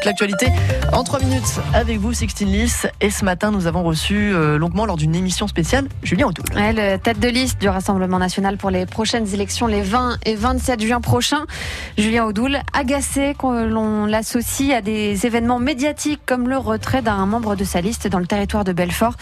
toute l'actualité en 3 minutes avec vous, Sixtine Lys. Et ce matin, nous avons reçu euh, longuement lors d'une émission spéciale Julien Audoul. le tête de liste du Rassemblement national pour les prochaines élections les 20 et 27 juin prochains. Julien Audoul, agacé que l'on l'associe à des événements médiatiques comme le retrait d'un membre de sa liste dans le territoire de Belfort,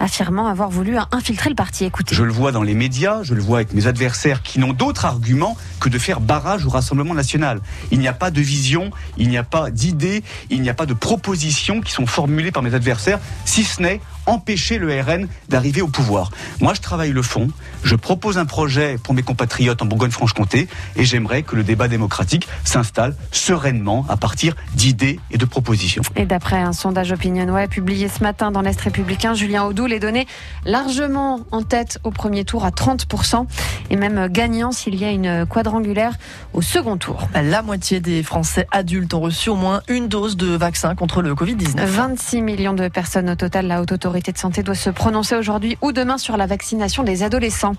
affirmant avoir voulu infiltrer le parti. Écoutez. Je le vois dans les médias, je le vois avec mes adversaires qui n'ont d'autre argument que de faire barrage au Rassemblement national. Il n'y a pas de vision, il n'y a pas d'idées, il n'y a pas de propositions qui sont formulées par mes adversaires, si ce n'est empêcher le RN d'arriver au pouvoir. Moi, je travaille le fond, je propose un projet pour mes compatriotes en Bourgogne-Franche-Comté et j'aimerais que le débat démocratique s'installe sereinement à partir d'idées et de propositions. Et d'après un sondage OpinionWay publié ce matin dans l'Est républicain, Julien Audoul est donné largement en tête au premier tour à 30% et même gagnant s'il y a une quadrangulaire au second tour. La moitié des Français adultes ont reçu au moins une dose de vaccin contre le Covid-19. 26 millions de personnes au total. La Haute Autorité de Santé doit se prononcer aujourd'hui ou demain sur la vaccination des adolescents.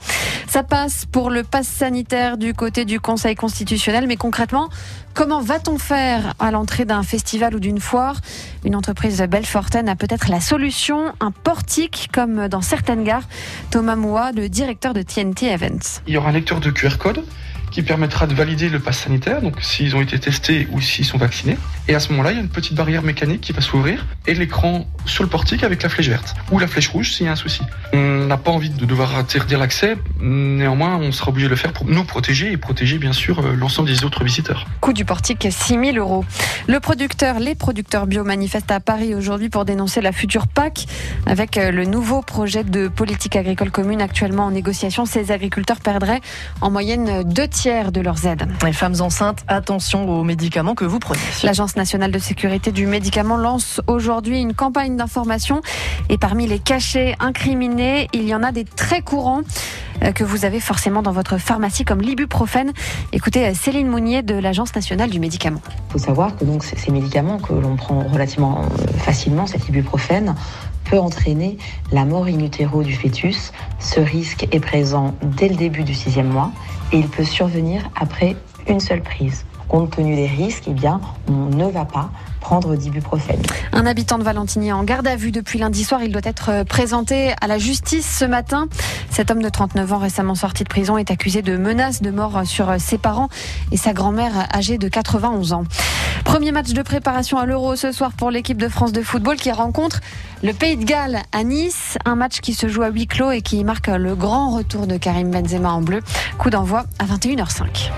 Ça passe pour le pass sanitaire du côté du Conseil constitutionnel, mais concrètement, comment va-t-on faire à l'entrée d'un festival ou d'une foire? Une entreprise belfortaine a peut-être la solution, un portique comme dans certaines gares. Thomas Moua, le directeur de TNT Events. Il y aura un lecteur de QR code qui permettra de valider le pass sanitaire, donc s'ils ont été testés ou s'ils sont vaccinés. Et à ce moment-là, il y a une petite barrière mécanique qui va s'ouvrir et l'écran sur le portique avec la flèche verte ou la flèche rouge s'il y a un souci. On n'a pas envie de devoir interdire l'accès, néanmoins, on sera obligé de le faire pour nous protéger et protéger bien sûr euh, l'ensemble des autres visiteurs. Coût du portique 6 000 euros. Le producteur, les producteurs bio manifestent à Paris aujourd'hui pour dénoncer la future PAC avec euh, le nouveau projet de politique agricole commune actuellement en négociation. Ces agriculteurs perdraient en moyenne deux tiers de leurs aides. Les femmes enceintes, attention aux médicaments que vous prenez. L'Agence nationale de sécurité du médicament lance aujourd'hui une campagne d'information. Et parmi les cachets incriminés, il y en a des très courants euh, que vous avez forcément dans votre pharmacie comme l'ibuprofène. Écoutez euh, Céline Mounier de l'Agence nationale du médicament. Il faut savoir que donc ces médicaments que l'on prend relativement euh, facilement, cet ibuprofène, peut entraîner la mort in utero du fœtus. Ce risque est présent dès le début du sixième mois et il peut survenir après une seule prise compte tenu des risques, eh bien, on ne va pas prendre d'ibuprofène. Un habitant de Valentinier en garde à vue depuis lundi soir, il doit être présenté à la justice ce matin. Cet homme de 39 ans récemment sorti de prison est accusé de menaces de mort sur ses parents et sa grand-mère âgée de 91 ans. Premier match de préparation à l'Euro ce soir pour l'équipe de France de football qui rencontre le Pays de Galles à Nice. Un match qui se joue à huis clos et qui marque le grand retour de Karim Benzema en bleu. Coup d'envoi à 21h05.